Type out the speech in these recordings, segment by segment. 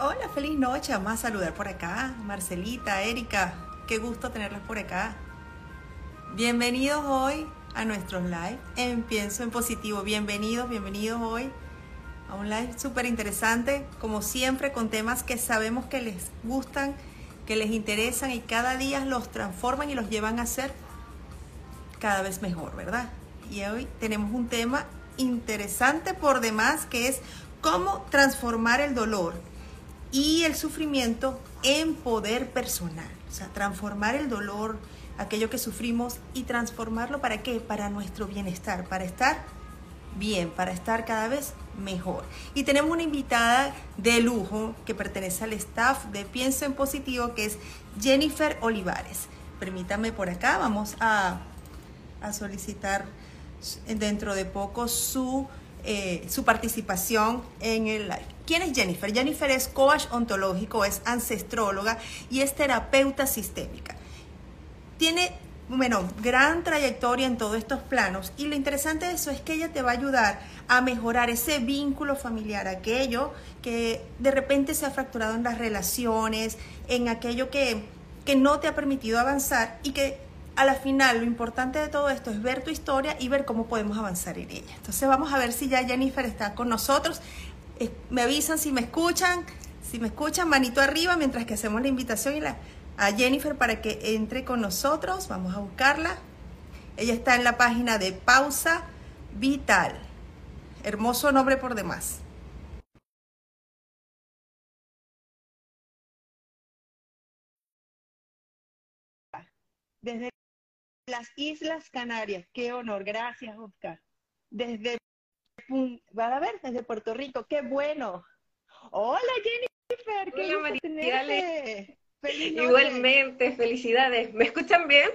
Hola, feliz noche. Vamos a saludar por acá. Marcelita, Erika, qué gusto tenerlas por acá. Bienvenidos hoy a nuestros live en Pienso en Positivo. Bienvenidos, bienvenidos hoy a un live súper interesante, como siempre, con temas que sabemos que les gustan, que les interesan y cada día los transforman y los llevan a ser cada vez mejor, ¿verdad? Y hoy tenemos un tema interesante por demás que es cómo transformar el dolor y el sufrimiento en poder personal. O sea, transformar el dolor, aquello que sufrimos y transformarlo para qué? Para nuestro bienestar, para estar bien, para estar cada vez mejor. Y tenemos una invitada de lujo que pertenece al staff de Pienso en Positivo, que es Jennifer Olivares. Permítame por acá, vamos a, a solicitar dentro de poco su, eh, su participación en el live. ¿Quién es Jennifer? Jennifer es coach ontológico, es ancestróloga y es terapeuta sistémica. Tiene, bueno, gran trayectoria en todos estos planos y lo interesante de eso es que ella te va a ayudar a mejorar ese vínculo familiar, aquello que de repente se ha fracturado en las relaciones, en aquello que, que no te ha permitido avanzar y que a la final lo importante de todo esto es ver tu historia y ver cómo podemos avanzar en ella. Entonces vamos a ver si ya Jennifer está con nosotros me avisan si me escuchan, si me escuchan, manito arriba mientras que hacemos la invitación y la, a Jennifer para que entre con nosotros. Vamos a buscarla. Ella está en la página de Pausa Vital. Hermoso nombre por demás. Desde las Islas Canarias. Qué honor. Gracias, Oscar. Desde van a ver desde Puerto Rico, qué bueno. Hola Jennifer, qué Hola, Igualmente, felicidades. ¿Me escuchan bien?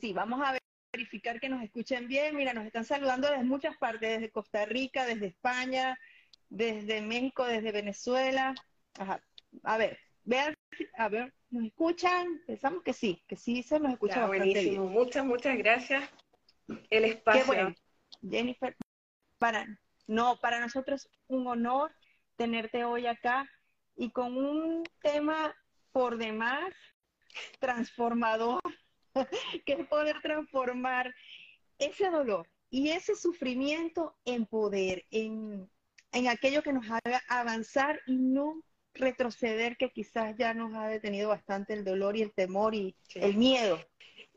Sí, vamos a verificar que nos escuchen bien. Mira, nos están saludando desde muchas partes, desde Costa Rica, desde España, desde México, desde Venezuela. Ajá. A ver, vean, a ver, ¿nos escuchan? Pensamos que sí, que sí se nos escucha buenísimo. Muchas, muchas gracias. El espacio. Jennifer, para, no, para nosotros es un honor tenerte hoy acá y con un tema por demás transformador, que es poder transformar ese dolor y ese sufrimiento en poder, en, aquello que nos haga avanzar y no retroceder, que quizás ya nos ha detenido bastante el dolor y el temor y el miedo.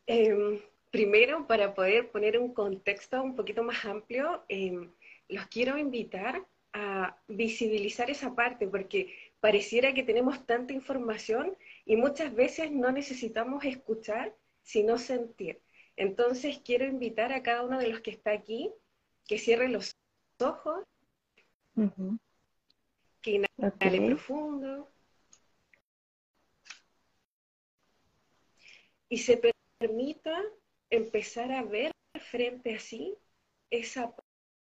Em, primero, para poder poner un contexto un poquito más amplio, em, los quiero invitar a visibilizar esa parte, porque pareciera que tenemos tanta información y muchas veces no necesitamos escuchar, sino sentir. Entonces, quiero invitar a cada uno de los que está aquí que cierre los ojos, que inhale profundo. Y se permita empezar a ver frente a sí esa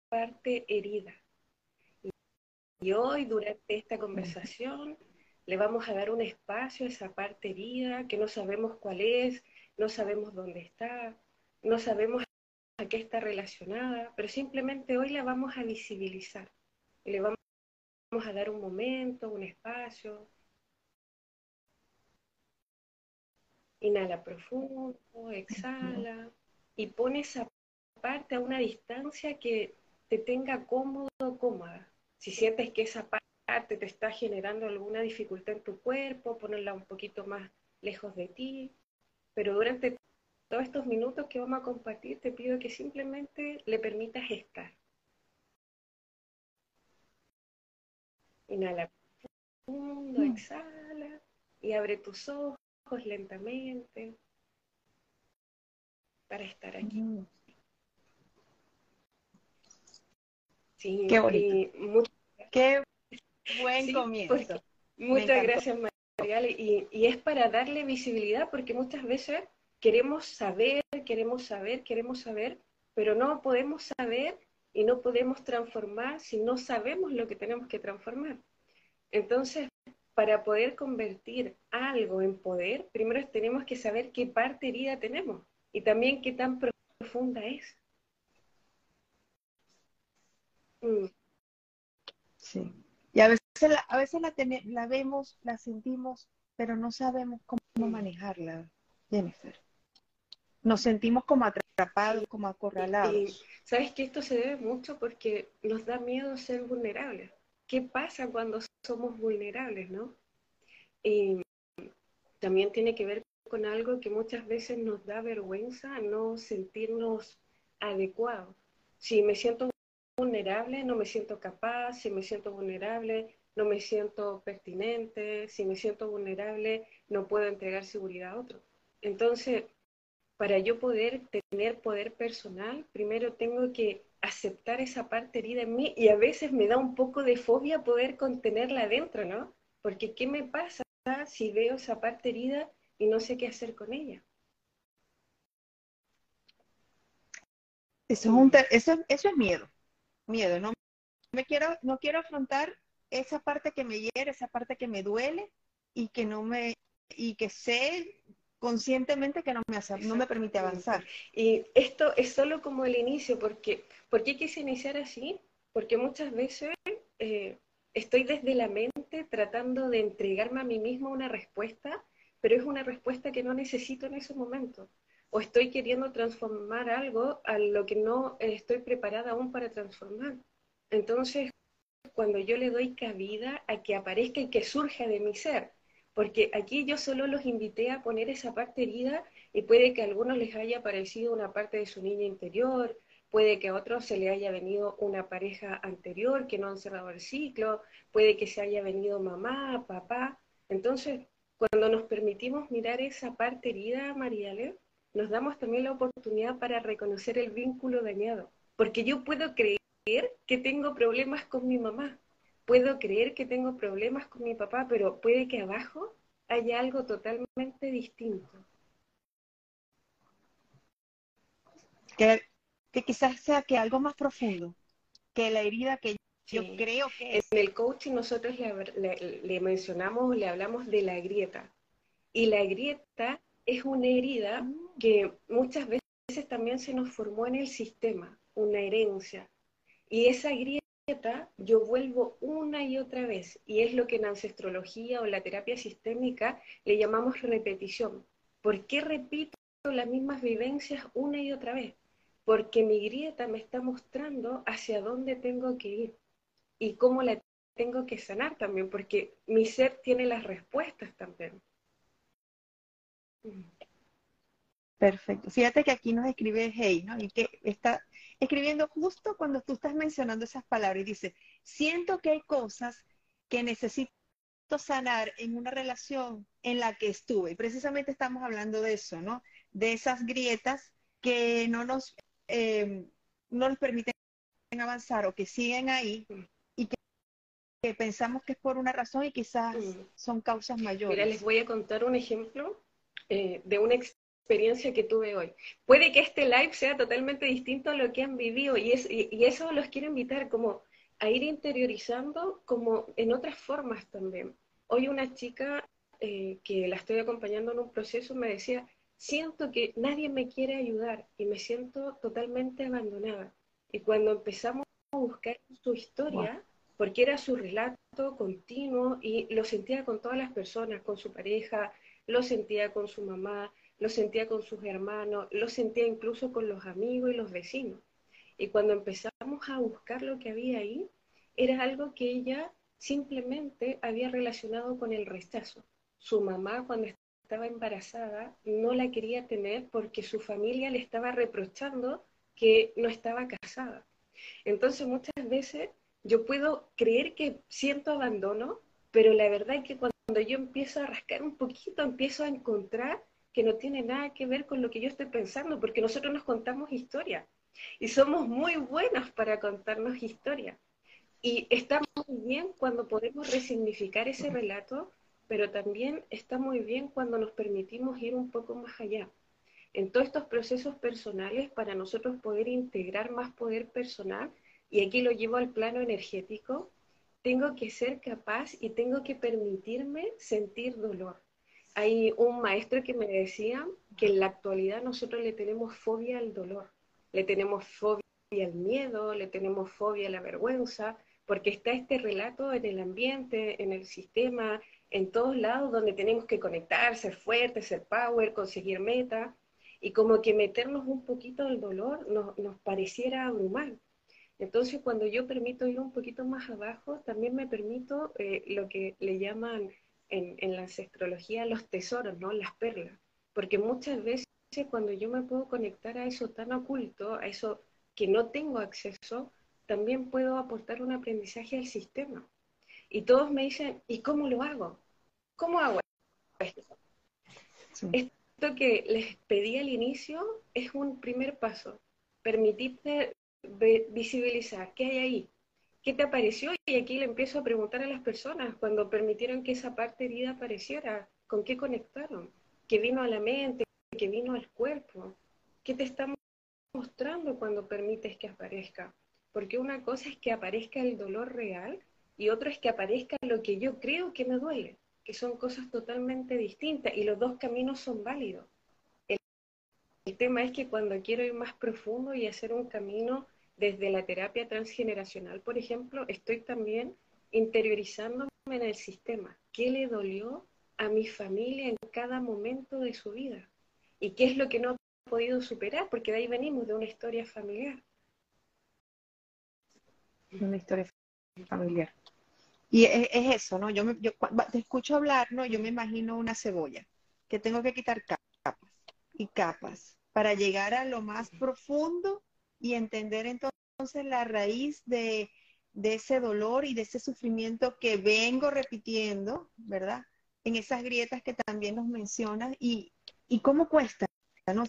parte herida. Y hoy, durante esta conversación, le vamos a dar un espacio a esa parte herida que no sabemos cuál es, no sabemos dónde está, no sabemos a qué está relacionada, pero simplemente hoy la vamos a visibilizar. Le vamos a dar un momento, un espacio. Inhala profundo, exhala y pone esa parte a una distancia que te tenga cómodo o cómoda. Si sientes que esa parte te está generando alguna dificultad en tu cuerpo, ponerla un poquito más lejos de ti. Pero durante todos estos minutos que vamos a compartir, te pido que simplemente le permitas estar. Inhala profundo, mm. exhala y abre tus ojos lentamente para estar aquí. Mm. Sí, Qué bonito. Qué buen comienzo. Muchas gracias, María. Y, y es para darle visibilidad, porque muchas veces queremos saber, queremos saber, queremos saber, pero no podemos saber y no podemos transformar si no sabemos lo que tenemos que transformar. Entonces, para poder convertir algo en poder, primero tenemos que saber qué parte herida tenemos y también qué tan profunda es. Mm. Sí. Y a veces la, a veces la, la vemos, la sentimos, pero no sabemos cómo manejarla, Jennifer. Nos sentimos como atrapados, como acorralados. sabes que esto se debe mucho porque nos da miedo ser vulnerables. ¿Qué pasa cuando somos vulnerables, no? Y también tiene que ver con algo que muchas veces nos da vergüenza, no sentirnos adecuados. Si me siento vulnerable, no me siento capaz, si me siento vulnerable, no me siento pertinente, si me siento vulnerable, no puedo entregar seguridad a otro. Entonces, para yo poder tener poder personal, primero tengo que aceptar esa parte herida en mí y a veces me da un poco de fobia poder contenerla adentro, ¿no? Porque ¿qué me pasa si veo esa parte herida y no sé qué hacer con ella? Eso es, miedo, miedo, no me quiero, no quiero afrontar esa parte que me hiere, esa parte que me duele y que no me, y que sé conscientemente que no me, hace, no me permite avanzar. Y esto es solo como el inicio, porque ¿por qué quise iniciar así? Porque muchas veces eh, estoy desde la mente tratando de entregarme a mí mismo una respuesta, pero es una respuesta que no necesito en ese momento. O estoy queriendo transformar algo a lo que no estoy preparada aún para transformar. Entonces, cuando yo le doy cabida a que aparezca y que surja de mi ser, porque aquí yo solo los invité a poner esa parte herida y puede que a algunos les haya parecido una parte de su niña interior, puede que a otros se le haya venido una pareja anterior que no han cerrado el ciclo, puede que se haya venido mamá, papá. Entonces, cuando nos permitimos mirar esa parte herida, Mariale, nos damos también la oportunidad para reconocer el vínculo dañado, porque yo puedo creer que tengo problemas con mi mamá, puedo creer que tengo problemas con mi papá, pero puede que abajo haya algo totalmente distinto. Que, quizás sea que algo más profundo, que la herida que yo creo que es. En el coaching nosotros le, le mencionamos, le hablamos de la grieta. Y la grieta es una herida mm. que muchas veces también se nos formó en el sistema, una herencia. Y esa grieta yo vuelvo una y otra vez, y es lo que en ancestrología o la terapia sistémica le llamamos repetición. ¿Por qué repito las mismas vivencias una y otra vez? Porque mi grieta me está mostrando hacia dónde tengo que ir y cómo la tengo que sanar también, porque mi ser tiene las respuestas también. Perfecto. Fíjate que aquí nos escribe Hey, ¿no? Y que está escribiendo justo cuando tú estás mencionando esas palabras y dice, siento que hay cosas que necesito sanar en una relación en la que estuve. Y precisamente estamos hablando de eso, ¿no? De esas grietas que no nos, em, no nos permiten avanzar o que siguen ahí y que, pensamos que es por una razón y quizás son causas mayores. Mira, les voy a contar un ejemplo eh, de un ex experiencia que tuve hoy. Puede que este live sea totalmente distinto a lo que han vivido y, es, y, eso los quiero invitar como a ir interiorizando como en otras formas también. Hoy una chica eh, que la estoy acompañando en un proceso me decía, siento que nadie me quiere ayudar y me siento totalmente abandonada. Y cuando empezamos a buscar su historia, porque era su relato continuo y lo sentía con todas las personas, con su pareja, lo sentía con su mamá, lo sentía con sus hermanos, lo sentía incluso con los amigos y los vecinos. Y cuando empezamos a buscar lo que había ahí, era algo que ella simplemente había relacionado con el rechazo. Su mamá cuando estaba embarazada no la quería tener porque su familia le estaba reprochando que no estaba casada. Entonces muchas veces yo puedo creer que siento abandono, pero la verdad es que cuando yo empiezo a rascar un poquito, empiezo a encontrar que no tiene nada que ver con lo que yo estoy pensando, porque nosotros nos contamos historia y somos muy buenos para contarnos historia. Y está muy bien cuando podemos resignificar ese relato, pero también está muy bien cuando nos permitimos ir un poco más allá. En todos estos procesos personales, para nosotros poder integrar más poder personal, y aquí lo llevo al plano energético, tengo que ser capaz y tengo que permitirme sentir dolor hay un maestro que me decía que en la actualidad nosotros le tenemos fobia al dolor, le tenemos fobia al miedo, le tenemos fobia a la vergüenza, porque está este relato en el ambiente, en el sistema, en todos lados donde tenemos que conectar, ser fuertes, ser power, conseguir meta, y como que meternos un poquito del dolor nos, nos pareciera abrumar. Entonces, cuando yo permito ir un poquito más abajo, también me permito eh, lo que le llaman en, en, la ancestrología los tesoros, ¿no? Las perlas. Porque muchas veces cuando yo me puedo conectar a eso tan oculto, a eso que no tengo acceso, también puedo aportar un aprendizaje al sistema. Y todos me dicen, ¿y cómo lo hago? ¿Cómo hago esto? Esto que les pedí al inicio es un primer paso. Permitirte visibilizar qué hay ahí, qué te apareció y aquí le empiezo a preguntar a las personas cuando permitieron que esa parte herida apareciera, con qué conectaron, qué vino a la mente, qué vino al cuerpo, qué te está mostrando cuando permites que aparezca. Porque una cosa es que aparezca el dolor real y otra es que aparezca lo que yo creo que me duele, que son cosas totalmente distintas y los dos caminos son válidos. El, el tema es que cuando quiero ir más profundo y hacer un camino desde la terapia transgeneracional, por ejemplo, estoy también interiorizándome en el sistema. ¿Qué le dolió a mi familia en cada momento de su vida? ¿Y qué es lo que no ha podido superar? Porque de ahí venimos, de una historia familiar. Una historia familiar. Y es, eso, ¿no? Yo, me, yo te escucho hablar, ¿no? Yo me imagino una cebolla, que tengo que quitar capas y capas para llegar a lo más profundo y entender entonces la raíz de, ese dolor y de ese sufrimiento que vengo repitiendo, ¿verdad? En esas grietas que también nos mencionas y, cómo cuesta, ¿no?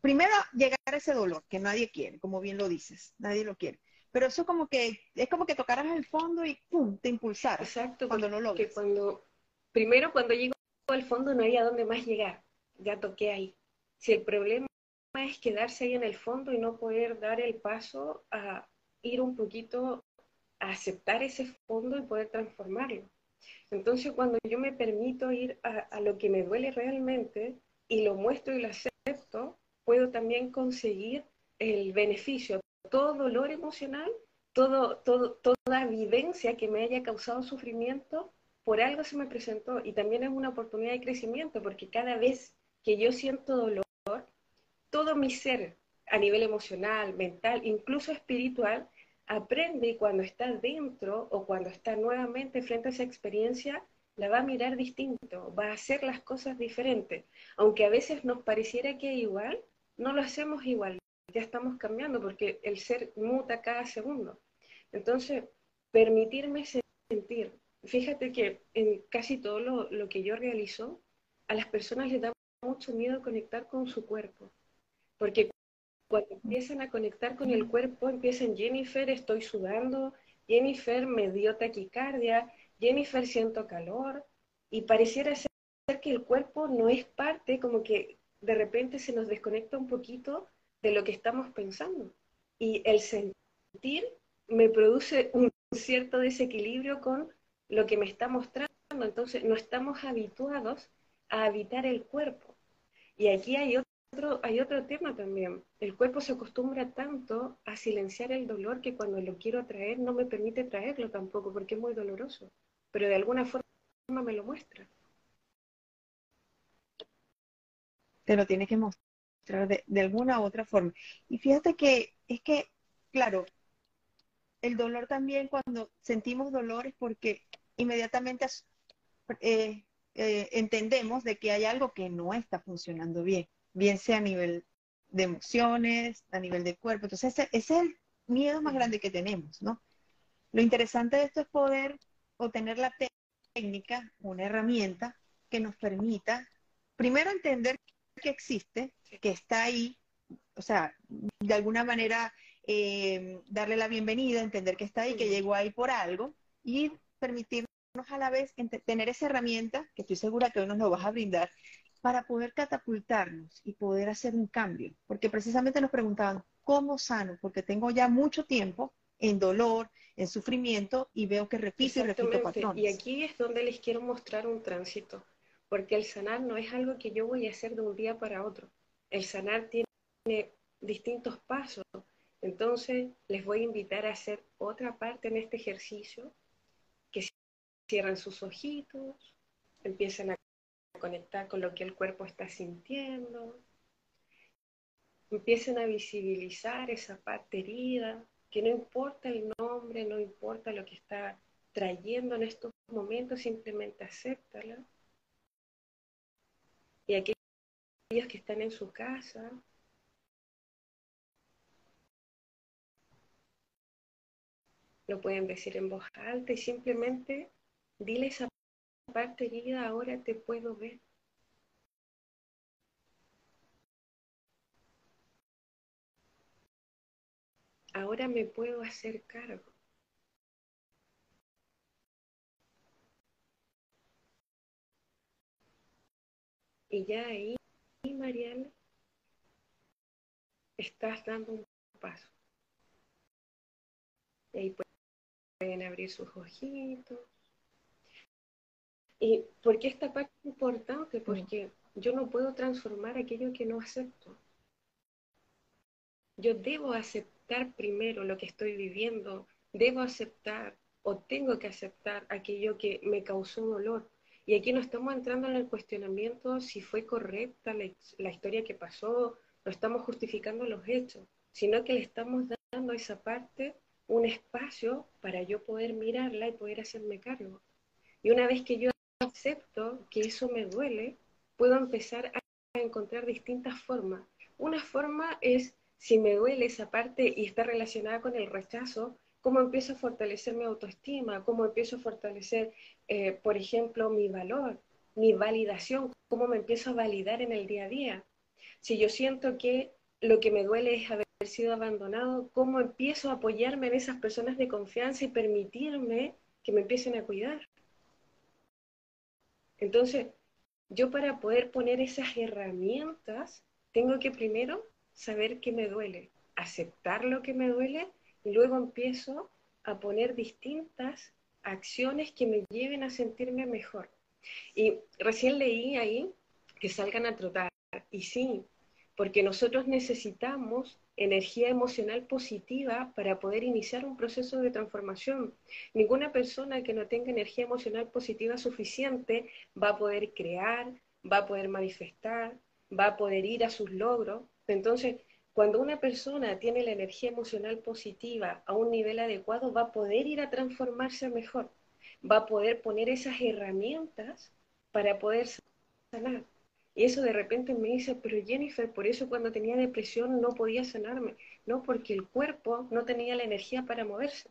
primero llegar a ese dolor que nadie quiere, como bien lo dices, nadie lo quiere. Pero eso como que es como que tocaras el fondo y pum, te impulsar. Exacto, cuando lo logras. cuando primero cuando llego al fondo no hay a dónde más llegar. Ya toqué ahí. Si el problema es quedarse ahí en el fondo y no poder dar el paso a ir un poquito a aceptar ese fondo y poder transformarlo. Entonces, cuando yo me permito ir a, lo que me duele realmente y lo muestro y lo acepto, puedo también conseguir el beneficio. Todo dolor emocional, todo, todo, toda vivencia que me haya causado sufrimiento, por algo se me presentó y también es una oportunidad de crecimiento, porque cada vez que yo siento dolor, todo mi ser a nivel emocional, mental, incluso espiritual, aprende cuando está dentro o cuando está nuevamente frente a esa experiencia, la va a mirar distinto, va a hacer las cosas diferentes. Aunque a veces nos pareciera que es igual, no lo hacemos igual, ya estamos cambiando porque el ser muta cada segundo. Entonces, permitirme sentir. Fíjate que en casi todo lo, lo que yo realizo, a las personas les da mucho miedo conectar con su cuerpo porque cuando empiezan a conectar con el cuerpo, empiezan, Jennifer, estoy sudando, Jennifer, me dio taquicardia, Jennifer, siento calor, y pareciera ser que el cuerpo no es parte, como que de repente se nos desconecta un poquito de lo que estamos pensando. Y el sentir me produce un cierto desequilibrio con lo que me está mostrando. Entonces, no estamos habituados a habitar el cuerpo. Y aquí hay hay otro tema también. El cuerpo se acostumbra tanto a silenciar el dolor que cuando lo quiero traer no me permite traerlo tampoco porque es muy doloroso. Pero de alguna forma me lo muestra. Te lo tiene que mostrar de, de alguna u otra forma. Y fíjate que es que, claro, el dolor también cuando sentimos dolor es porque inmediatamente eh, eh, entendemos de que hay algo que no está funcionando bien bien sea a nivel de emociones, a nivel de cuerpo. Entonces, ese, es el miedo más grande que tenemos, ¿no? Lo interesante de esto es poder obtener la técnica, una herramienta que nos permita, primero, entender que existe, que está ahí, o sea, de alguna manera eh, darle la bienvenida, entender que está ahí, que llegó ahí por algo, y permitirnos a la vez tener esa herramienta, que estoy segura que hoy nos lo vas a brindar, para poder catapultarnos y poder hacer un cambio. Porque precisamente nos preguntaban, ¿cómo sano? Porque tengo ya mucho tiempo en dolor, en sufrimiento y veo que repito y repito patrones. Y aquí es donde les quiero mostrar un tránsito, porque el sanar no es algo que yo voy a hacer de un día para otro. El sanar tiene distintos pasos Entonces, les voy a invitar a hacer otra parte en este ejercicio, que cierran sus ojitos, empiezan a conectar con lo que el cuerpo está sintiendo, empiecen a visibilizar esa parte herida, que no importa el nombre, no importa lo que está trayendo en estos momentos, simplemente acéptala. Y aquellos que están en su casa, lo pueden decir en voz alta y simplemente dile esa parte herida, ahora te puedo ver. ahora me puedo hacer cargo. Y ya ahí, Mariana, estás dando un paso. Y ahí pueden abrir sus ojitos. ¿Y por qué esta parte es importante? Porque yo no puedo transformar aquello que no acepto. Yo debo aceptar primero lo que estoy viviendo, debo aceptar o tengo que aceptar aquello que me causó dolor. Y aquí no estamos entrando en el cuestionamiento si fue correcta la, historia que pasó, no estamos justificando los hechos, sino que le estamos dando a esa parte un espacio para yo poder mirarla y poder hacerme cargo. Y una vez que yo acepto que eso me duele, puedo empezar a encontrar distintas formas. Una forma es si me duele esa parte y está relacionada con el rechazo, cómo empiezo a fortalecer mi autoestima, cómo empiezo a fortalecer, eh, por ejemplo, mi valor, mi validación, cómo me empiezo a validar en el día a día. Si yo siento que lo que me duele es haber sido abandonado, cómo empiezo a apoyarme en esas personas de confianza y permitirme que me empiecen a cuidar. Entonces, yo para poder poner esas herramientas, tengo que primero saber qué me duele, aceptar lo que me duele y luego empiezo a poner distintas acciones que me lleven a sentirme mejor. Y recién leí ahí que salgan a trotar. Y sí, porque nosotros necesitamos energía emocional positiva para poder iniciar un proceso de transformación. Ninguna persona que no tenga energía emocional positiva suficiente va a poder crear, va a poder manifestar, va a poder ir a sus logros, entonces, cuando una persona tiene la energía emocional positiva a un nivel adecuado, va a poder ir a transformarse mejor, va a poder poner esas herramientas para poder sanar. Y eso de repente me dice, pero Jennifer, por eso cuando tenía depresión no podía sanarme. No, porque el cuerpo no tenía la energía para moverse.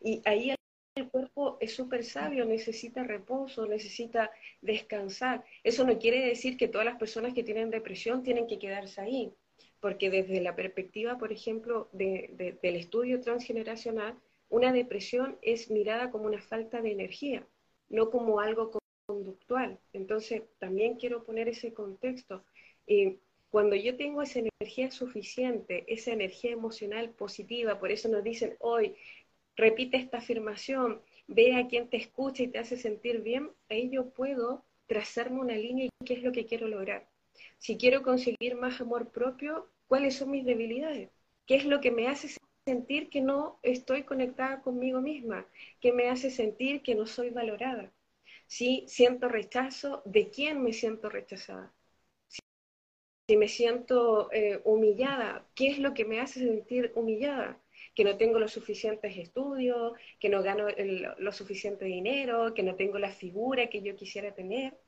Y ahí el cuerpo es súper sabio, necesita reposo, necesita descansar. Eso no quiere decir que todas las personas que tienen depresión tienen que quedarse ahí porque desde la perspectiva, por ejemplo, del estudio transgeneracional, una depresión es mirada como una falta de energía, no como algo conductual. Entonces, también quiero poner ese contexto. cuando yo tengo esa energía suficiente, esa energía emocional positiva, por eso nos dicen hoy, repite esta afirmación, ve a quien te escucha y te hace sentir bien, ahí yo puedo trazarme una línea y qué es lo que quiero lograr. Si quiero conseguir más amor propio, ¿cuáles son mis debilidades? ¿Qué es lo que me hace sentir que no estoy conectada conmigo misma? ¿Qué me hace sentir que no soy valorada? Si siento rechazo, ¿de quién me siento rechazada? Si me siento eh, humillada, ¿qué es lo que me hace sentir humillada? que no tengo los suficientes estudios, que no gano lo suficiente dinero, que no tengo la figura que yo quisiera tener.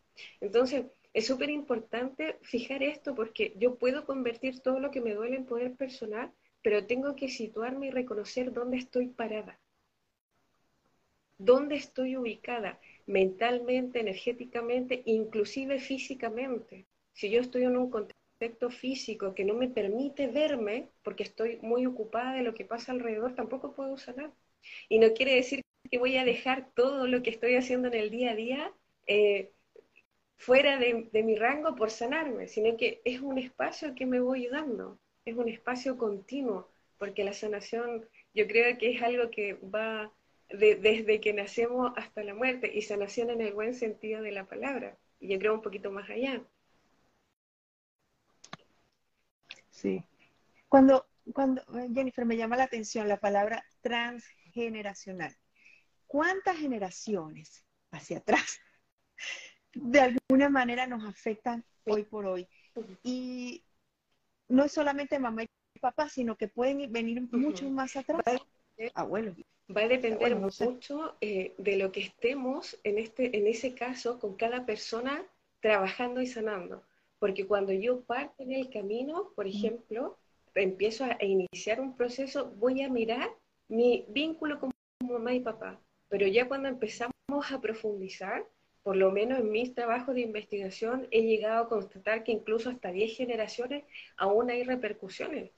Entonces, es súper importante fijar esto porque yo puedo convertir todo lo que me duele en poder personal, pero tengo que situarme y reconocer dónde estoy parada, dónde estoy ubicada mentalmente, energéticamente, inclusive físicamente. Si yo estoy en un contexto físico que no me permite verme porque estoy muy ocupada de lo que pasa alrededor, tampoco puedo sanar. Y no quiere decir que voy a dejar todo lo que estoy haciendo en el día a día. Eh, fuera de, mi rango por sanarme, sino que es un espacio que me voy dando, es un espacio continuo, porque la sanación yo creo que es algo que va desde que nacemos hasta la muerte, y sanación en el buen sentido de la palabra, y yo creo un poquito más allá. Sí. Cuando cuando, Jennifer, me llama la atención la palabra transgeneracional. ¿Cuántas generaciones hacia atrás de alguna manera nos afectan hoy por hoy? Y no es solamente mamá y papá, sino que pueden venir mucho más atrás. Abuelo. Va a depender mucho eh, de lo que estemos en, este, en ese caso con cada persona trabajando y sanando. Porque cuando yo parto en el camino, por ejemplo, empiezo a, iniciar un proceso, voy a mirar mi vínculo con mamá y papá. Pero ya cuando empezamos a profundizar, por lo menos en mis trabajos de investigación, he llegado a constatar que incluso hasta 10 generaciones aún hay repercusiones.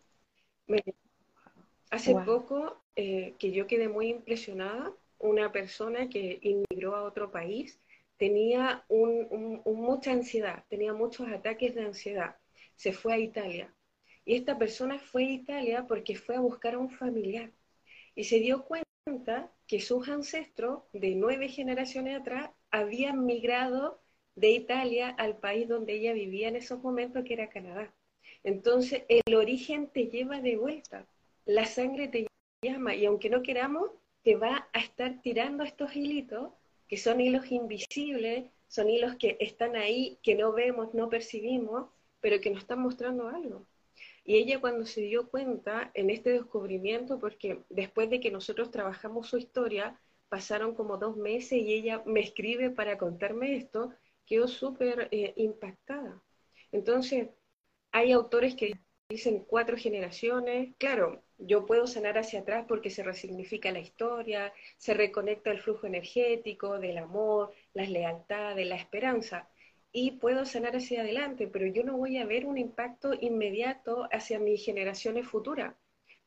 Hace poco eh, que yo quedé muy impresionada, una persona que inmigró a otro país tenía mucha ansiedad, tenía muchos ataques de ansiedad. Se fue a Italia. Y esta persona fue a Italia porque fue a buscar a un familiar. Y se dio cuenta que sus ancestros de nueve generaciones atrás habían migrado de Italia al país donde ella vivía en esos momentos, que era Canadá. Entonces, el origen te lleva de vuelta, la sangre te llama y aunque no queramos, te va a estar tirando estos hilitos, que son hilos invisibles, son hilos que están ahí, que no vemos, no percibimos, pero que nos están mostrando algo. Y ella cuando se dio cuenta en este descubrimiento, porque después de que nosotros trabajamos su historia, pasaron como dos meses y ella me escribe para contarme esto, quedó súper eh, impactada. Entonces, hay autores que dicen cuatro generaciones. Claro, yo puedo sanar hacia atrás porque se resignifica la historia, se reconecta el flujo energético del amor, las lealtades, la esperanza. Y puedo sanar hacia adelante, pero yo no voy a ver un impacto inmediato hacia mis generaciones futuras,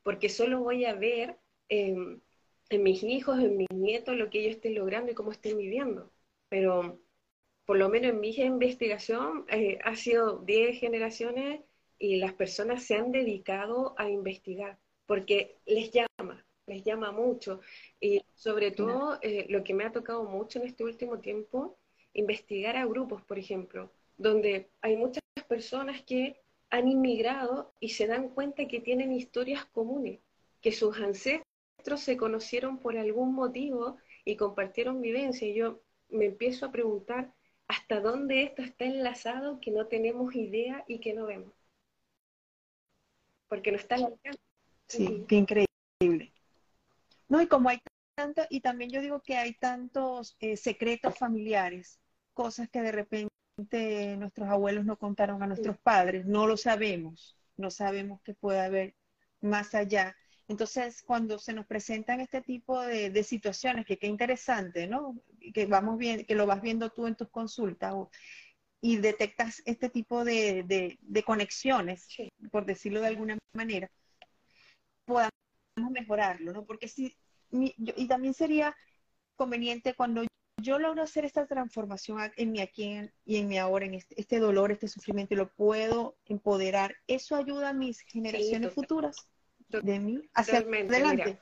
porque solo voy a ver em, en mis hijos, en mis nietos, lo que ellos estén logrando y cómo estén viviendo. Pero por lo menos en mi investigación eh, ha sido 10 generaciones y las personas se han dedicado a investigar porque les llama, les llama mucho. Y sobre todo eh, lo que me ha tocado mucho en este último tiempo, investigar a grupos, por ejemplo, donde hay muchas personas que han inmigrado y se dan cuenta que tienen historias comunes, que sus ancestros se conocieron por algún motivo y compartieron vivencia. Y yo me empiezo a preguntar hasta dónde esto está enlazado que no tenemos idea y que no vemos. Porque no está en Sí, qué increíble. No, y como hay tanto, y también yo digo que hay tantos eh, secretos familiares, cosas que de repente nuestros abuelos no contaron a nuestros padres, no lo sabemos, no sabemos que puede haber más allá. Entonces, cuando se nos presentan este tipo de, situaciones, que qué interesante, ¿no? Que vamos bien, que lo vas viendo tú en tus consultas y detectas este tipo de, conexiones, por decirlo de alguna manera, podamos mejorarlo, ¿no? Porque si, y también sería conveniente cuando yo logro hacer esta transformación en mi aquí y en mi ahora, en este, este, dolor, este sufrimiento, y lo puedo empoderar, ¿eso ayuda a mis generaciones futuras? de mí hacia adelante.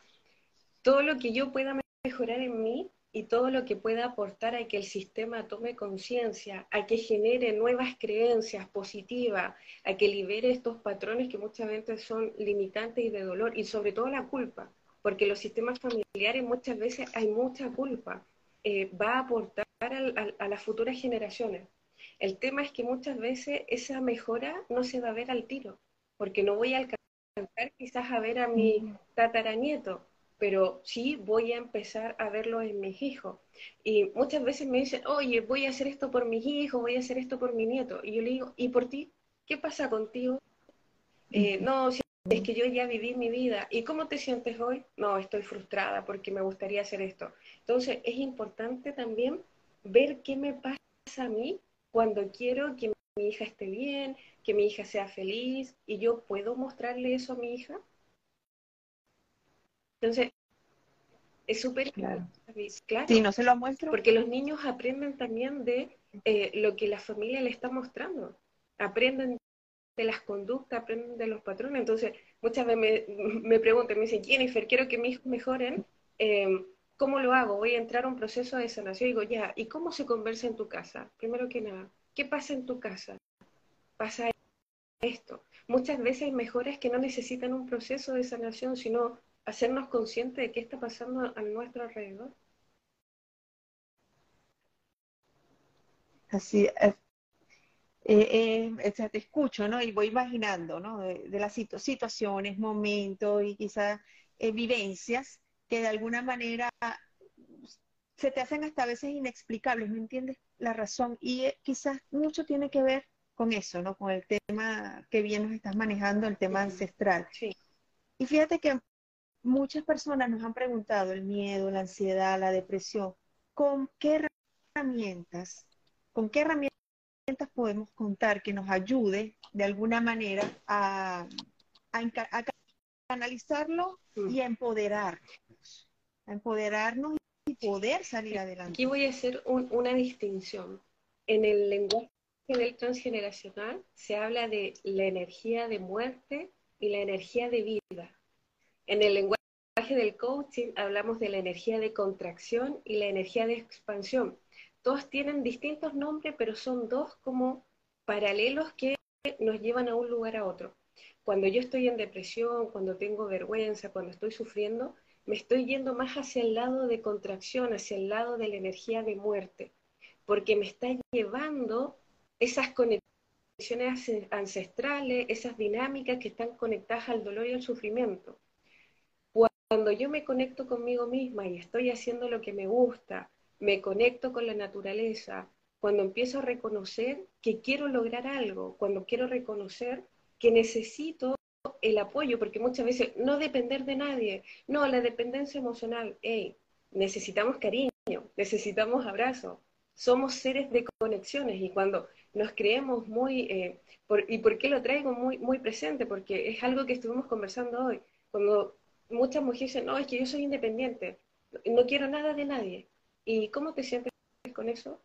todo lo que yo pueda mejorar en mí y todo lo que pueda aportar a que el sistema tome conciencia, a que genere nuevas creencias positivas, a que libere estos patrones que muchas veces son limitantes y de dolor, y sobre todo la culpa, porque los sistemas familiares muchas veces hay mucha culpa, eh, va a aportar a las futuras generaciones. El tema es que muchas veces esa mejora no se va a ver al tiro, porque no voy a alcanzar quizás a ver a mi tataranieto, pero sí voy a empezar a verlo en mis hijos. Y muchas veces me dicen, oye, voy a hacer esto por mis hijos, voy a hacer esto por mi nieto. Y yo le digo, ¿y por ti? ¿Qué pasa contigo? Eh, no, si es que yo ya viví mi vida. ¿Y cómo te sientes hoy? No, estoy frustrada porque me gustaría hacer esto. Entonces, es importante también ver qué me pasa a mí cuando quiero que mi hija esté bien, que mi hija sea feliz y yo puedo mostrarle eso a mi hija. Entonces, es súper claro. claro. no se lo muestro. Porque los niños aprenden también de eh, lo que la familia le está mostrando. Aprenden de las conductas, aprenden de los patrones. Entonces, muchas veces me, me preguntan, me dicen, Jennifer, quiero que mis hijos mejoren. Em, ¿Cómo lo hago? Voy a entrar a un proceso de sanación. Y digo, ya, ¿y cómo se conversa en tu casa? Primero que nada, ¿qué pasa en tu casa? Pasa esto. muchas veces hay mejoras que no necesitan un proceso de sanación, sino hacernos conscientes de qué está pasando a nuestro alrededor. Así, es. Eh, eh, te escucho, ¿no? Y voy imaginando, ¿no? De, las situaciones, momentos y quizás eh, vivencias que de alguna manera se te hacen hasta a veces inexplicables, ¿me entiendes? La razón. Y quizás mucho tiene que ver con eso, ¿no? Con el tema que bien nos estás manejando, el tema ancestral. Sí. Y fíjate que muchas personas nos han preguntado el miedo, la ansiedad, la depresión, ¿con qué herramientas, con qué herramientas podemos contar que nos ayude de alguna manera a, a, canalizarlo mm. y a empoderarnos, a empoderarnos y poder salir adelante? Aquí voy a hacer una distinción. En el lenguaje del transgeneracional se habla de la energía de muerte y la energía de vida. En el lenguaje del coaching hablamos de la energía de contracción y la energía de expansión. Todos tienen distintos nombres, pero son dos como paralelos que nos llevan a un lugar a otro. Cuando yo estoy en depresión, cuando tengo vergüenza, cuando estoy sufriendo, me estoy yendo más hacia el lado de contracción, hacia el lado de la energía de muerte, porque me está llevando esas conexiones ancestrales, esas dinámicas que están conectadas al dolor y al sufrimiento. Cuando yo me conecto conmigo misma y estoy haciendo lo que me gusta, me conecto con la naturaleza, cuando empiezo a reconocer que quiero lograr algo, cuando quiero reconocer que necesito el apoyo, porque muchas veces no depender de nadie, no, la dependencia emocional, hey, necesitamos cariño, necesitamos abrazo, somos seres de conexiones y cuando nos creemos muy, eh, ¿y por qué lo traigo muy, muy presente? Porque es algo que estuvimos conversando hoy, cuando muchas mujeres dicen, no, es que yo soy independiente, no quiero nada de nadie. ¿Y cómo te sientes con eso?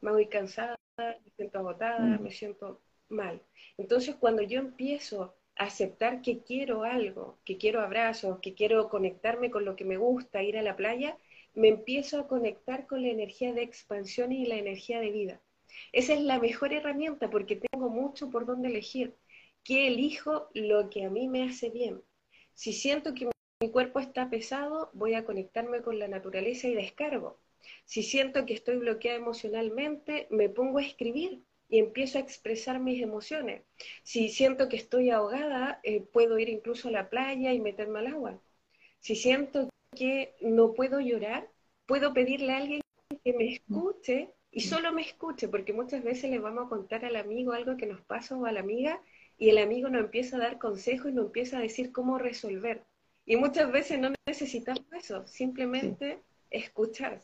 Me voy cansada, me siento agotada, mm. me siento mal. Entonces, cuando yo empiezo a aceptar que quiero algo, que quiero abrazos, que quiero conectarme con lo que me gusta, ir a la playa, me empiezo a conectar con la energía de expansión y la energía de vida. Esa es la mejor herramienta porque tengo mucho por dónde elegir. ¿Qué elijo? Lo que a mí me hace bien. Si siento que mi cuerpo está pesado, voy a conectarme con la naturaleza y descargo. Si siento que estoy bloqueada emocionalmente, me pongo a escribir y empiezo a expresar mis emociones. Si siento que estoy ahogada, eh, puedo ir incluso a la playa y meterme al agua. Si siento que no puedo llorar, puedo pedirle a alguien que me escuche y solo me escuche, porque muchas veces le vamos a contar al amigo algo que nos pasa o a la amiga y el amigo nos empieza a dar consejos y nos empieza a decir cómo resolver. Y muchas veces no necesitamos eso, simplemente escuchar.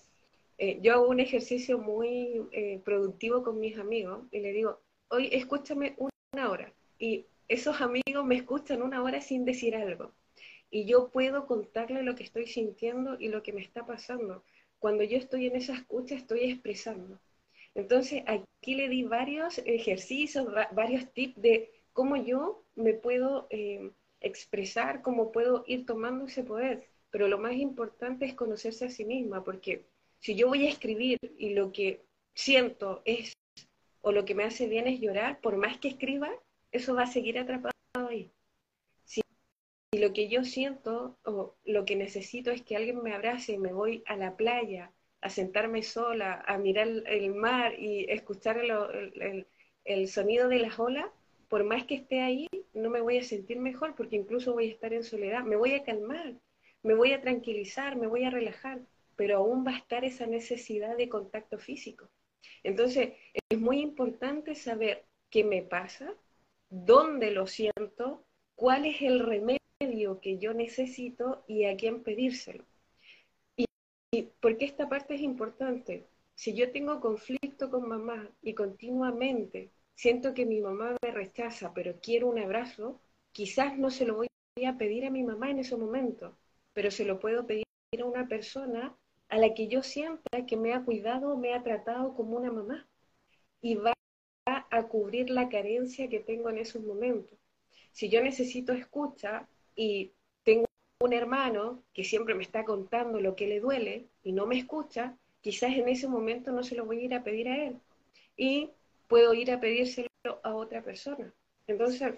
Eh, yo hago un ejercicio muy eh, productivo con mis amigos y le digo, hoy escúchame una hora. Y esos amigos me escuchan una hora sin decir algo. Y yo puedo contarle lo que estoy sintiendo y lo que me está pasando. Cuando yo estoy en esa escucha, estoy expresando. Entonces, aquí le di varios ejercicios, varios tips de cómo yo me puedo eh, expresar, cómo puedo ir tomando ese poder. Pero lo más importante es conocerse a sí misma, porque si yo voy a escribir y lo que siento es, o lo que me hace bien es llorar, por más que escriba, eso va a seguir atrapado ahí. Si, lo que yo siento o lo que necesito es que alguien me abrace y me voy a la playa, a sentarme sola, a mirar el mar y escuchar el, el sonido de las olas, por más que esté ahí, no me voy a sentir mejor porque incluso voy a estar en soledad, me voy a calmar, me voy a tranquilizar, me voy a relajar pero aún va a estar esa necesidad de contacto físico. Entonces, es muy importante saber qué me pasa, dónde lo siento, cuál es el remedio que yo necesito y a quién pedírselo. Y, y porque esta parte es importante. Si yo tengo conflicto con mamá y continuamente siento que mi mamá me rechaza, pero quiero un abrazo, quizás no se lo voy a pedir a mi mamá en ese momento, pero se lo puedo pedir a una persona a la que yo sienta que me ha cuidado, me ha tratado como una mamá y va a cubrir la carencia que tengo en esos momentos. Si yo necesito escucha y tengo un hermano que siempre me está contando lo que le duele y no me escucha, quizás en ese momento no se lo voy a ir a pedir a él y puedo ir a pedírselo a otra persona. Entonces,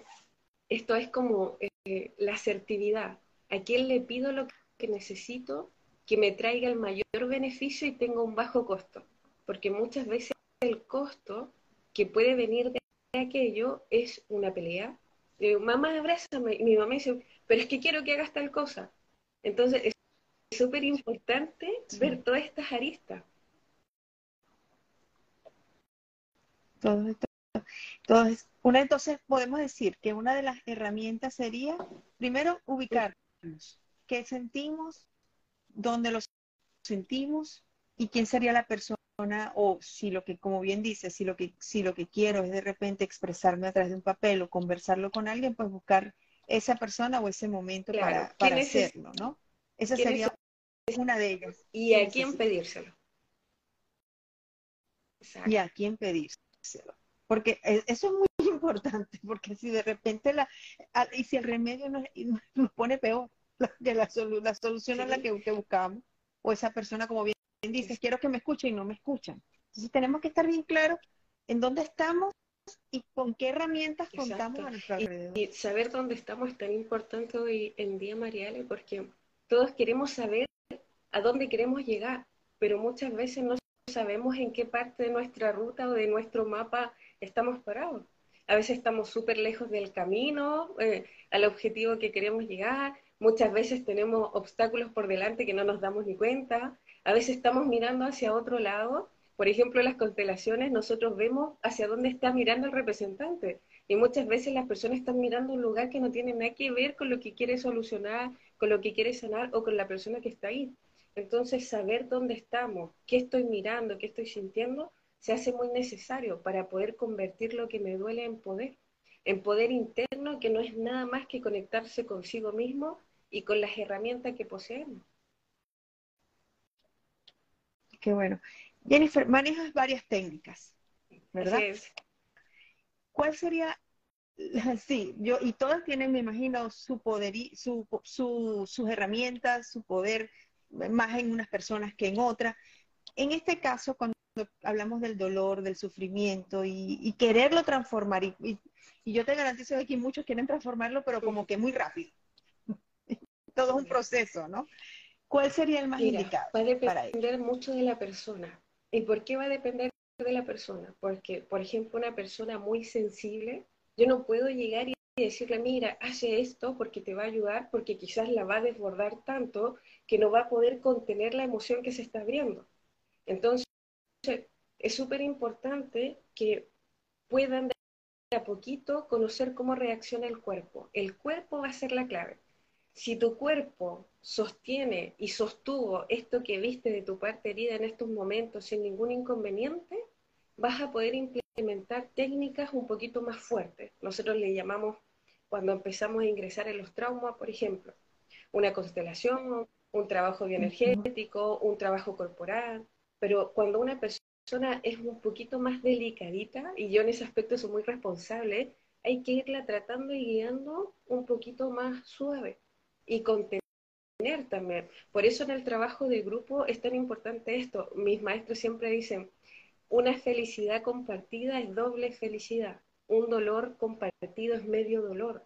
esto es como eh, la asertividad. ¿A quién le pido lo que necesito que me traiga el mayor beneficio y tenga un bajo costo? Porque muchas veces el costo que puede venir de aquello es una pelea. Digo, mamá, abrázame. mi mamá dice, pero es que quiero que hagas tal cosa. Entonces, es súper importante ver todas estas aristas. Todo esto. Entonces, una, entonces podemos decir que una de las herramientas sería, primero, ubicarnos. ¿Qué sentimos? ¿Dónde lo sentimos? ¿Y quién sería la persona? o si lo que, como bien dice, si lo que, si lo que quiero es de repente expresarme a través de un papel o conversarlo con alguien, pues buscar esa persona o ese momento para, para hacerlo, ¿no? Esa sería una de ellas. ¿Y a quién pedírselo? Y a quién pedírselo. Porque e, eso es muy importante, porque si de repente la, y si el remedio nos, nos pone peor, que la, la solución es la que, que buscamos, o esa persona, como bien dices, quiero que me escuchen y no me escuchan. Entonces tenemos que estar bien claros en dónde estamos y con qué herramientas contamos a nuestro alrededor. Y, saber dónde estamos es tan importante hoy en día, Mariale, porque todos queremos saber a dónde queremos llegar, pero muchas veces no sabemos en qué parte de nuestra ruta o de nuestro mapa estamos parados. A veces estamos súper lejos del camino, eh, al objetivo que queremos llegar, muchas veces tenemos obstáculos por delante que no nos damos ni cuenta, a veces estamos mirando hacia otro lado, por ejemplo, las constelaciones nosotros vemos hacia dónde está mirando el representante y muchas veces las personas están mirando un lugar que no tiene nada que ver con lo que quiere solucionar, con lo que quiere sanar o con la persona que está ahí. Entonces, saber dónde estamos, qué estoy mirando, qué estoy sintiendo, se hace muy necesario para poder convertir lo que me duele en poder, en poder interno que no es nada más que conectarse consigo mismo y con las herramientas que poseemos. Qué bueno. Jennifer, manejas varias técnicas, ¿verdad? ¿Cuál sería, sí, yo, y todas tienen, me imagino, su poder, su, su, sus herramientas, su poder, más en unas personas que en otras. En este caso, cuando hablamos del dolor, del sufrimiento y, quererlo transformar, y, y, yo te garantizo que aquí muchos quieren transformarlo, pero como que muy rápido. Todo es un proceso, ¿no? ¿Cuál sería el más indicado? Va a depender mucho de la persona. ¿Y por qué va a depender de la persona? Porque, por ejemplo, una persona muy sensible, yo no puedo llegar y decirle, mira, hace esto porque te va a ayudar, porque quizás la va a desbordar tanto que no va a poder contener la emoción que se está abriendo. Entonces, es súper importante que puedan de a poquito conocer cómo reacciona el cuerpo. El cuerpo va a ser la clave si tu cuerpo sostiene y sostuvo esto que viste de tu parte herida en estos momentos sin ningún inconveniente, vas a poder implementar técnicas un poquito más fuertes. Nosotros le llamamos, cuando empezamos a ingresar en los traumas, por ejemplo, una constelación, un trabajo bioenergético, un trabajo corporal, pero cuando una persona es un poquito más delicadita, y yo en ese aspecto soy muy responsable, hay que irla tratando y guiando un poquito más suave y contener también. Por eso en el trabajo de grupo es tan importante esto. Mis maestros siempre dicen, una felicidad compartida es doble felicidad, un dolor compartido es medio dolor.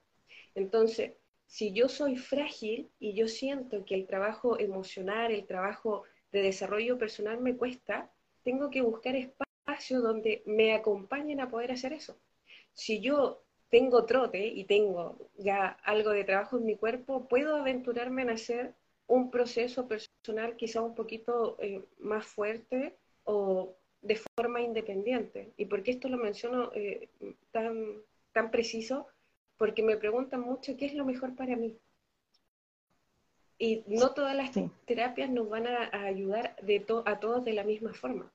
Entonces, si yo soy frágil y yo siento que el trabajo emocional, el trabajo de desarrollo personal me cuesta, tengo que buscar espacios donde me acompañen a poder hacer eso. Si yo tengo trote y tengo ya algo de trabajo en mi cuerpo, puedo aventurarme en hacer un proceso personal quizá un poquito eh, más fuerte o de forma independiente. ¿Y por qué esto lo menciono eh, tan, tan preciso? Porque me preguntan mucho qué es lo mejor para mí. Y no todas las terapias nos van a, ayudar de a todos de la misma forma.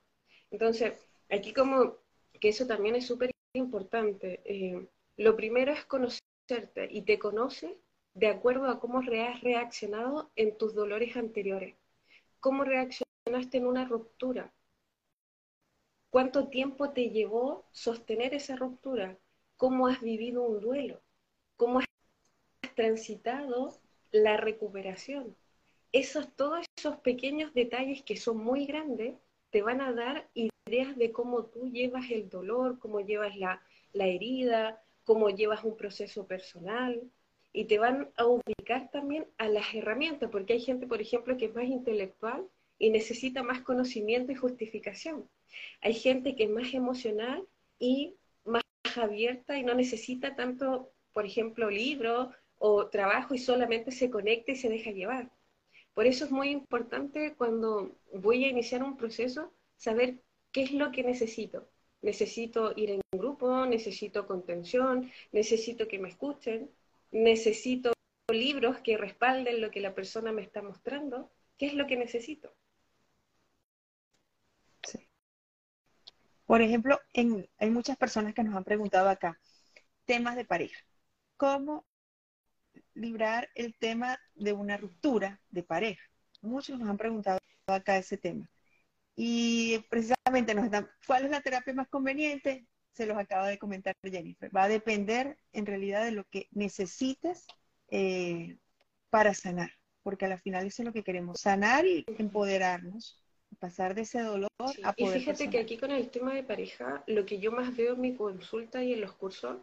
Entonces, aquí como que eso también es súper importante. Eh, lo primero es conocerte y te conoces de acuerdo a cómo has reaccionado en tus dolores anteriores. ¿Cómo reaccionaste en una ruptura? ¿Cuánto tiempo te llevó sostener esa ruptura? ¿Cómo has vivido un duelo? ¿Cómo has transitado la recuperación? Esos, todos esos pequeños detalles que son muy grandes te van a dar ideas de cómo tú llevas el dolor, cómo llevas la, la herida, cómo llevas un proceso personal y te van a ubicar también a las herramientas, porque hay gente, por ejemplo, que es más intelectual y necesita más conocimiento y justificación. Hay gente que es más emocional y más abierta y no necesita tanto, por ejemplo, libros o trabajo y solamente se conecta y se deja llevar. Por eso es muy importante cuando voy a iniciar un proceso saber qué es lo que necesito. Necesito ir en grupo, necesito contención, necesito que me escuchen, necesito libros que respalden lo que la persona me está mostrando. ¿Qué es lo que necesito? Por ejemplo, hay muchas personas que nos han preguntado acá temas de pareja. ¿Cómo librar el tema de una ruptura de pareja? Muchos nos han preguntado acá ese tema. Y precisamente nos están, ¿cuál es la terapia más conveniente? Se los acaba de comentar Jennifer. Va a depender en realidad de lo que necesites eh, para sanar, porque al final eso es lo que queremos, sanar y empoderarnos pasar de ese dolor a poder. Y fíjate que aquí con el tema de pareja, lo que yo más veo en mi consulta y en los cursos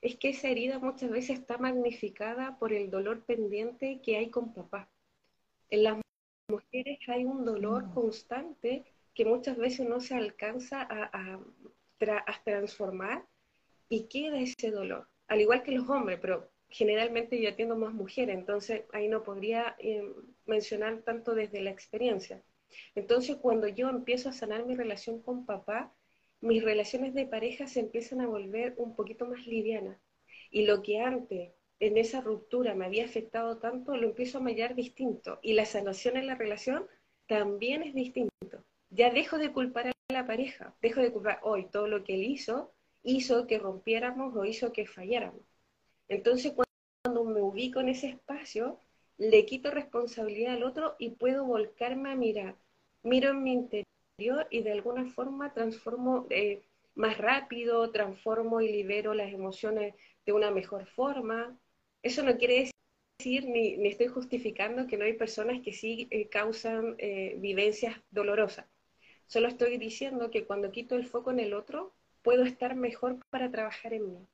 es que esa herida muchas veces está magnificada por el dolor pendiente que hay con papá. En las mujeres hay un dolor mm. constante que muchas veces no se alcanza a, transformar y queda ese dolor, al igual que los hombres, pero generalmente yo atiendo más mujeres, entonces ahí no podría eh, mencionar tanto desde la experiencia. Entonces, cuando yo empiezo a sanar mi relación con papá, mis relaciones de pareja se empiezan a volver un poquito más livianas. Y lo que antes en esa ruptura me había afectado tanto, lo empiezo a mallar distinto. Y la sanación en la relación también es distinto. Ya dejo de culpar a la pareja, dejo de culpar hoy todo lo que él hizo, hizo que rompiéramos o hizo que falláramos. Entonces, cuando me ubico en ese espacio, le quito responsabilidad al otro y puedo volcarme a mirar. Miro en mi interior y de alguna forma transformo eh, más rápido, transformo y libero las emociones de una mejor forma. Eso no quiere decir ni, estoy justificando que no hay personas que sí eh, causan eh, vivencias dolorosas. Solo estoy diciendo que cuando quito el foco en el otro, puedo estar mejor para trabajar en mí.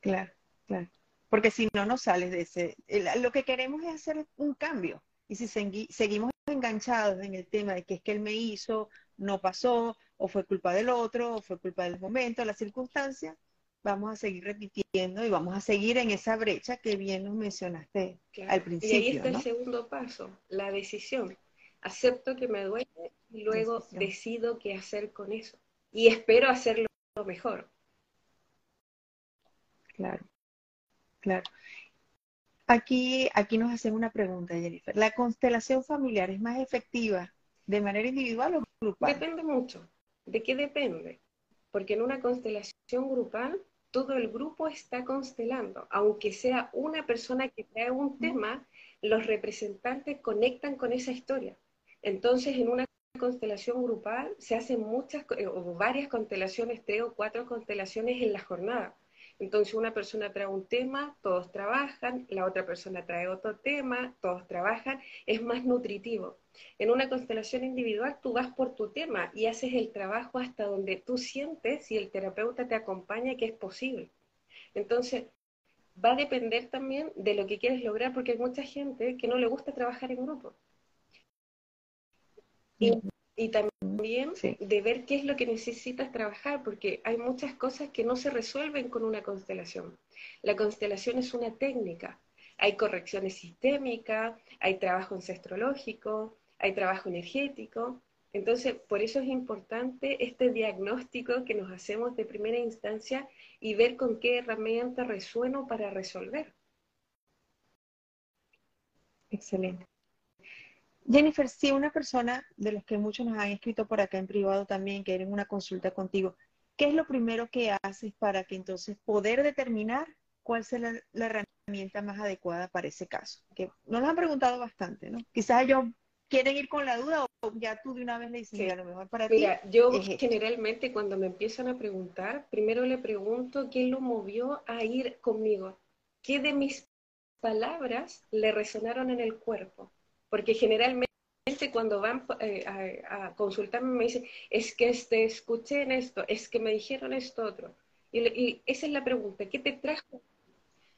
Claro, claro porque si no, no sales de ese. Lo que queremos es hacer un cambio. Y si seguimos enganchados en el tema de que es que él me hizo, no pasó, o fue culpa del otro, o fue culpa del momento, la circunstancia, vamos a seguir repitiendo y vamos a seguir en esa brecha que bien nos mencionaste al principio. Y ahí está el segundo paso, la decisión. Acepto que me duele y luego decido qué hacer con eso. Y espero hacerlo mejor. Claro. Claro. Aquí, aquí nos hacen una pregunta, Jennifer. ¿La constelación familiar es más efectiva de manera individual o grupal? Depende mucho. ¿De qué depende? Porque en una constelación grupal todo el grupo está constelando. Aunque sea una persona que trae un tema, los representantes conectan con esa historia. Entonces, en una constelación grupal se hacen muchas eh, o varias constelaciones, tres o cuatro constelaciones en la jornada. Entonces una persona trae un tema, todos trabajan, la otra persona trae otro tema, todos trabajan, es más nutritivo. En una constelación individual tú vas por tu tema y haces el trabajo hasta donde tú sientes y el terapeuta te acompaña que es posible. Entonces, va a depender también de lo que quieres lograr porque hay mucha gente que no le gusta trabajar en grupo. Y también de ver qué es lo que necesitas trabajar, porque hay muchas cosas que no se resuelven con una constelación. La constelación es una técnica. Hay correcciones sistémicas, hay trabajo ancestrológico, hay trabajo energético. Entonces, por eso es importante este diagnóstico que nos hacemos de primera instancia y ver con qué herramienta resueno para resolver. Excelente. Jennifer, si una persona de los que muchos nos han escrito por acá en privado también quieren una consulta contigo, ¿qué es lo primero que haces para que entonces poder determinar cuál será la, herramienta más adecuada para ese caso? Que nos lo han preguntado bastante, ¿no? Quizás ellos quieren ir con la duda o ya tú de una vez le dices, a lo mejor para ti. Mira, yo generalmente cuando me empiezan a preguntar, primero le pregunto qué lo movió a ir conmigo, qué de mis palabras le resonaron en el cuerpo porque generalmente cuando van eh, a, consultarme me dicen, es que este, escuché en esto, es que me dijeron esto otro. Y, esa es la pregunta, ¿qué te trajo?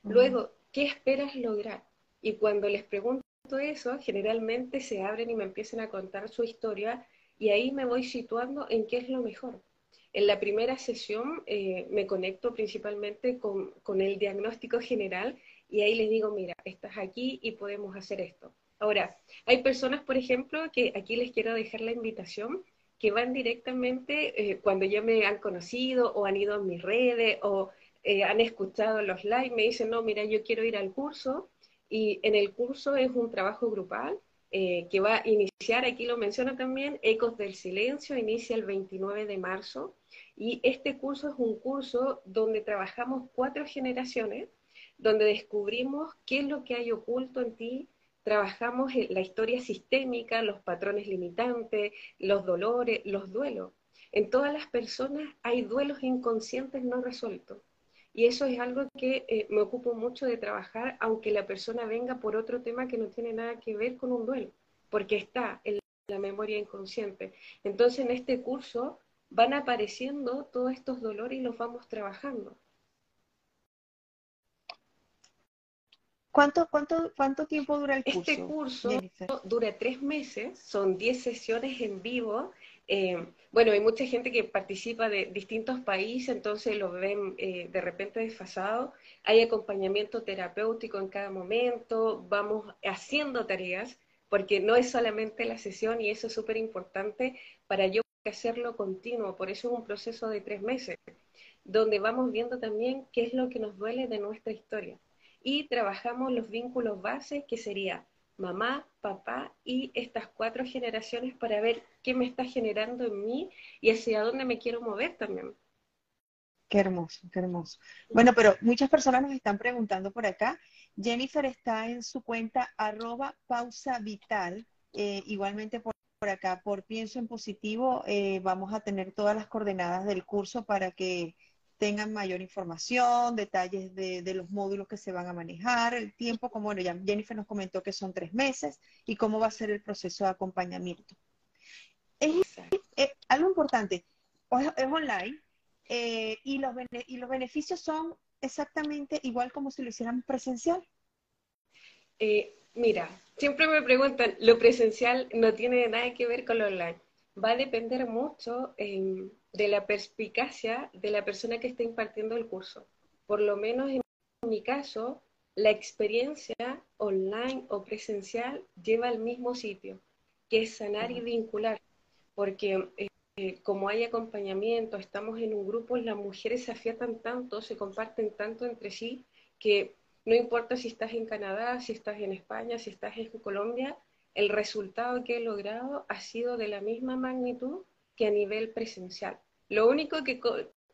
Luego, ¿qué esperas lograr? Y cuando les pregunto eso, generalmente se abren y me empiezan a contar su historia y ahí me voy situando en qué es lo mejor. En la primera sesión eh, me conecto principalmente con, con el diagnóstico general y ahí les digo, mira, estás aquí y podemos hacer esto. Ahora, hay personas, por ejemplo, que aquí les quiero dejar la invitación, que van directamente eh, cuando ya me han conocido o han ido a mis redes o eh, han escuchado los live, me dicen, no, mira, yo quiero ir al curso y en el curso es un trabajo grupal eh, que va a iniciar, aquí lo menciono también, Ecos del Silencio, inicia el 29 de marzo. Y este curso es un curso donde trabajamos cuatro generaciones, donde descubrimos qué es lo que hay oculto en ti, trabajamos la historia sistémica, los patrones limitantes, los dolores, los duelos. En todas las personas hay duelos inconscientes no resueltos. Y eso es algo que eh, me ocupo mucho de trabajar, aunque la persona venga por otro tema que no tiene nada que ver con un duelo, porque está en la memoria inconsciente. Entonces en este curso van apareciendo todos estos dolores y los vamos trabajando. ¿Cuánto, cuánto, cuánto tiempo dura el este curso? Este curso dura tres meses, son diez sesiones en vivo. Eh, bueno, hay mucha gente que participa de distintos países, entonces lo ven eh, de repente desfasado. Hay acompañamiento terapéutico en cada momento, vamos haciendo tareas, porque no es solamente la sesión y eso es súper importante para yo hacerlo continuo, por eso es un proceso de tres meses, donde vamos viendo también qué es lo que nos duele de nuestra historia y trabajamos los vínculos bases, que sería mamá, papá y estas cuatro generaciones para ver qué me está generando en mí y hacia dónde me quiero mover también. Qué hermoso, qué hermoso. Bueno, pero muchas personas nos están preguntando por acá. Jennifer está en su cuenta arroba pausa vital, eh, igualmente por, acá, por Pienso en Positivo, eh, vamos a tener todas las coordenadas del curso para que tengan mayor información, detalles de, los módulos que se van a manejar, el tiempo, como bueno, ya Jennifer nos comentó que son tres meses y cómo va a ser el proceso de acompañamiento. Es, algo importante, es, online eh, y, los y los beneficios son exactamente igual como si lo hiciéramos presencial. Eh, mira, siempre me preguntan, lo presencial no tiene nada que ver con lo online. Va a depender mucho de la perspicacia de la persona que está impartiendo el curso. Por lo menos en mi caso, la experiencia online o presencial lleva al mismo sitio, que es sanar y vincular, porque eh, como hay acompañamiento, estamos en un grupo, las mujeres se afiatan tanto, se comparten tanto entre sí, que no importa si estás en Canadá, si estás en España, si estás en Colombia, el resultado que he logrado ha sido de la misma magnitud que a nivel presencial. Lo único que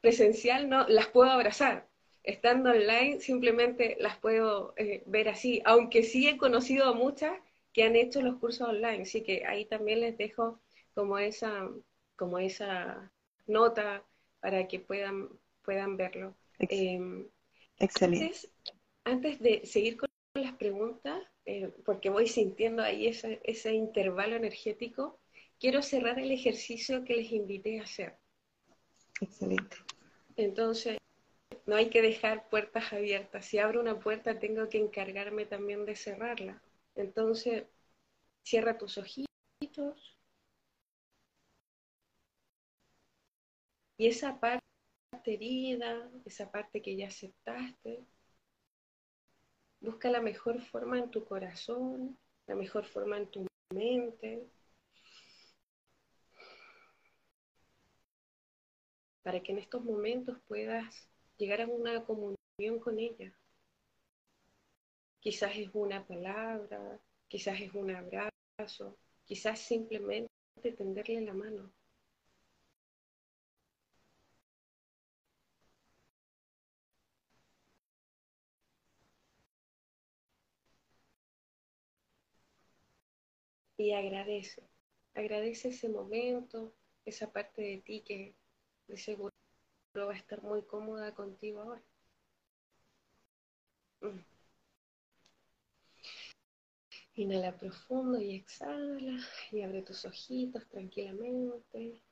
presencial no las puedo abrazar. Estando online simplemente las puedo eh, ver así, aunque sí he conocido a muchas que han hecho los cursos online, así que ahí también les dejo como esa, como esa nota para que puedan, puedan verlo. Em, Excelente. Antes, de seguir con las preguntas, eh, porque voy sintiendo ahí ese, ese intervalo energético, quiero cerrar el ejercicio que les invité a hacer. Excelente. Entonces, no hay que dejar puertas abiertas. Si abro una puerta, tengo que encargarme también de cerrarla. Entonces, cierra tus ojitos. Y esa parte herida, esa parte que ya aceptaste, busca la mejor forma en tu corazón, la mejor forma en tu mente, para que en estos momentos puedas llegar a una comunión con ella. Quizás es una palabra, quizás es un abrazo, quizás simplemente tenderle la mano. Y agradece, agradece ese momento, esa parte de ti que de seguro va a estar muy cómoda contigo ahora. Mm. Inhala profundo y exhala y abre tus ojitos tranquilamente.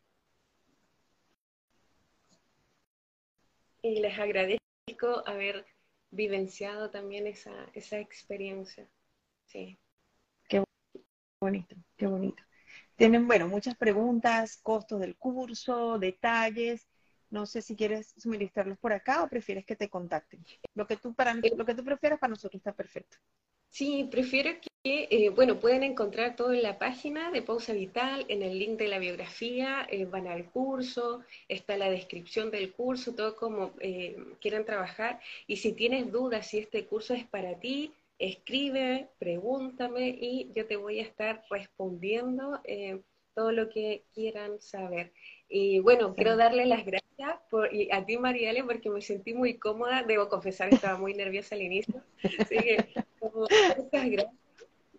Y les agradezco haber vivenciado también esa, esa experiencia. Sí. Qué bonito, qué bonito. Tienen, bueno, muchas preguntas, costos del curso, detalles. No sé si quieres suministrarlos por acá o prefieres que te contacten. Lo que tú, para, lo que tú prefieras para nosotros está perfecto. Sí, prefiero que, eh, bueno, pueden encontrar todo en la página de Pausa Vital, en el link de la biografía, eh, van al curso, está la descripción del curso, todo como eh, quieran trabajar. Y si tienes dudas si este curso es para ti, escribe, pregúntame y yo te voy a estar respondiendo todo lo que quieran saber. Y bueno, quiero darle las gracias por, y a ti, Mariale, porque me sentí muy cómoda. Debo confesar que estaba muy nerviosa al inicio. Así que, muchas gracias.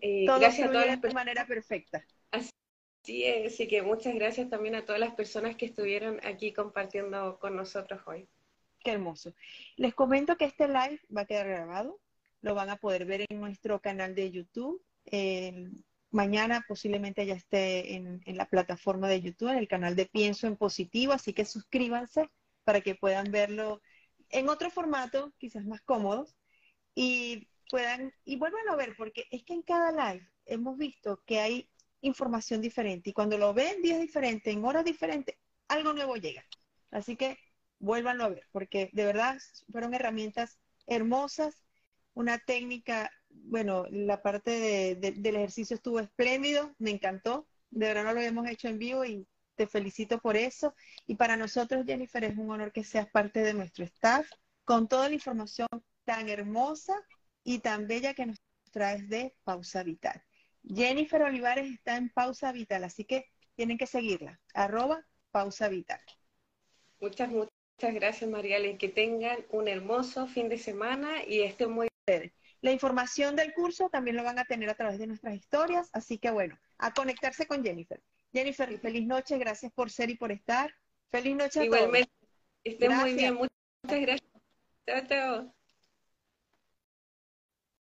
Eh, gracias a todas las de manera perfecta. Así es, así que muchas gracias también a todas las personas que estuvieron aquí compartiendo con nosotros hoy. Qué hermoso. Les comento que este live va a quedar grabado. Lo van a poder ver en nuestro canal de YouTube. Mañana posiblemente ya esté en, la plataforma de YouTube, en el canal de Pienso en Positivo, así que suscríbanse para que puedan verlo en otro formato, quizás más cómodos, y puedan, y vuelvan a ver, porque es que en cada live hemos visto que hay información diferente, y cuando lo ven días diferentes, en horas diferentes, algo nuevo llega. Así que vuélvanlo a ver, porque de verdad fueron herramientas hermosas, una técnica bueno, la parte del ejercicio estuvo espléndido, me encantó. De verdad no lo habíamos hecho en vivo y te felicito por eso. Y para nosotros, Jennifer, es un honor que seas parte de nuestro staff con toda la información tan hermosa y tan bella que nos traes de Pausa Vital. Jennifer Olivares está en Pausa Vital, así que tienen que seguirla. Arroba Pausa Vital. Muchas, muchas gracias, Mariale. Que tengan un hermoso fin de semana y estén muy bien. La información del curso también lo van a tener a través de nuestras historias, así que bueno, a conectarse con Jennifer. Jennifer, feliz noche, gracias por ser y por estar. Feliz noche a Igualmente, estén muy bien, muchas gracias. Chao, chao.